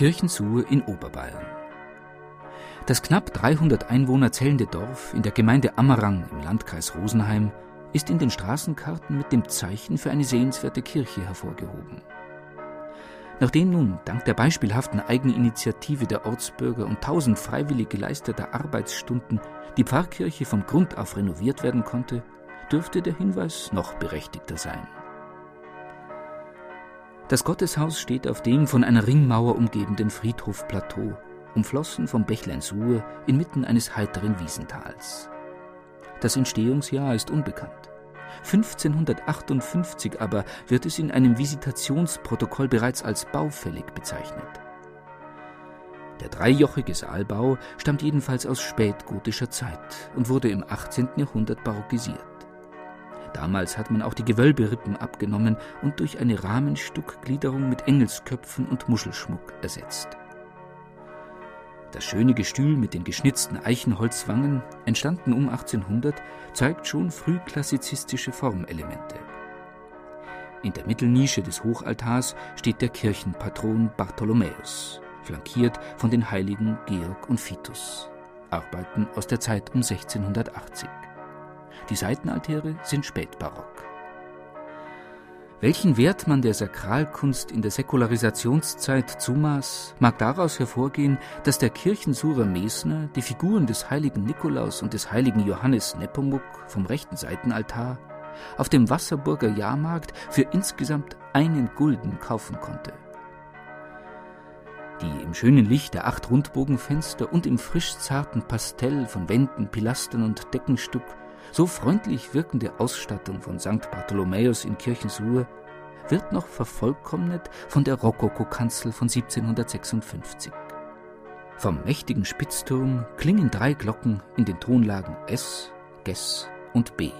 Kirchensuhe in Oberbayern. Das knapp 300 Einwohner zählende Dorf in der Gemeinde Ammerang im Landkreis Rosenheim ist in den Straßenkarten mit dem Zeichen für eine sehenswerte Kirche hervorgehoben. Nachdem nun dank der beispielhaften Eigeninitiative der Ortsbürger und tausend freiwillig geleisteter Arbeitsstunden die Pfarrkirche von Grund auf renoviert werden konnte, dürfte der Hinweis noch berechtigter sein. Das Gotteshaus steht auf dem von einer Ringmauer umgebenen Friedhofplateau, umflossen vom Bächlein Suhr inmitten eines heiteren Wiesentals. Das Entstehungsjahr ist unbekannt. 1558 aber wird es in einem Visitationsprotokoll bereits als baufällig bezeichnet. Der dreijochige Saalbau stammt jedenfalls aus spätgotischer Zeit und wurde im 18. Jahrhundert barockisiert. Damals hat man auch die Gewölberippen abgenommen und durch eine Rahmenstuckgliederung mit Engelsköpfen und Muschelschmuck ersetzt. Das schöne Gestühl mit den geschnitzten Eichenholzwangen, entstanden um 1800, zeigt schon frühklassizistische Formelemente. In der Mittelnische des Hochaltars steht der Kirchenpatron Bartholomäus, flankiert von den Heiligen Georg und Vitus. Arbeiten aus der Zeit um 1680. Die Seitenaltäre sind spätbarock. Welchen Wert man der Sakralkunst in der Säkularisationszeit zumaß, mag daraus hervorgehen, dass der Kirchensurer Mesner die Figuren des heiligen Nikolaus und des heiligen Johannes Nepomuk vom rechten Seitenaltar auf dem Wasserburger Jahrmarkt für insgesamt einen Gulden kaufen konnte. Die im schönen Licht der acht Rundbogenfenster und im frisch zarten Pastell von Wänden, Pilastern und Deckenstuck so freundlich wirkende Ausstattung von St. Bartholomäus in Kirchensuhr wird noch vervollkommnet von der Rokokokanzel von 1756. Vom mächtigen Spitzturm klingen drei Glocken in den Tonlagen S, Ges und B.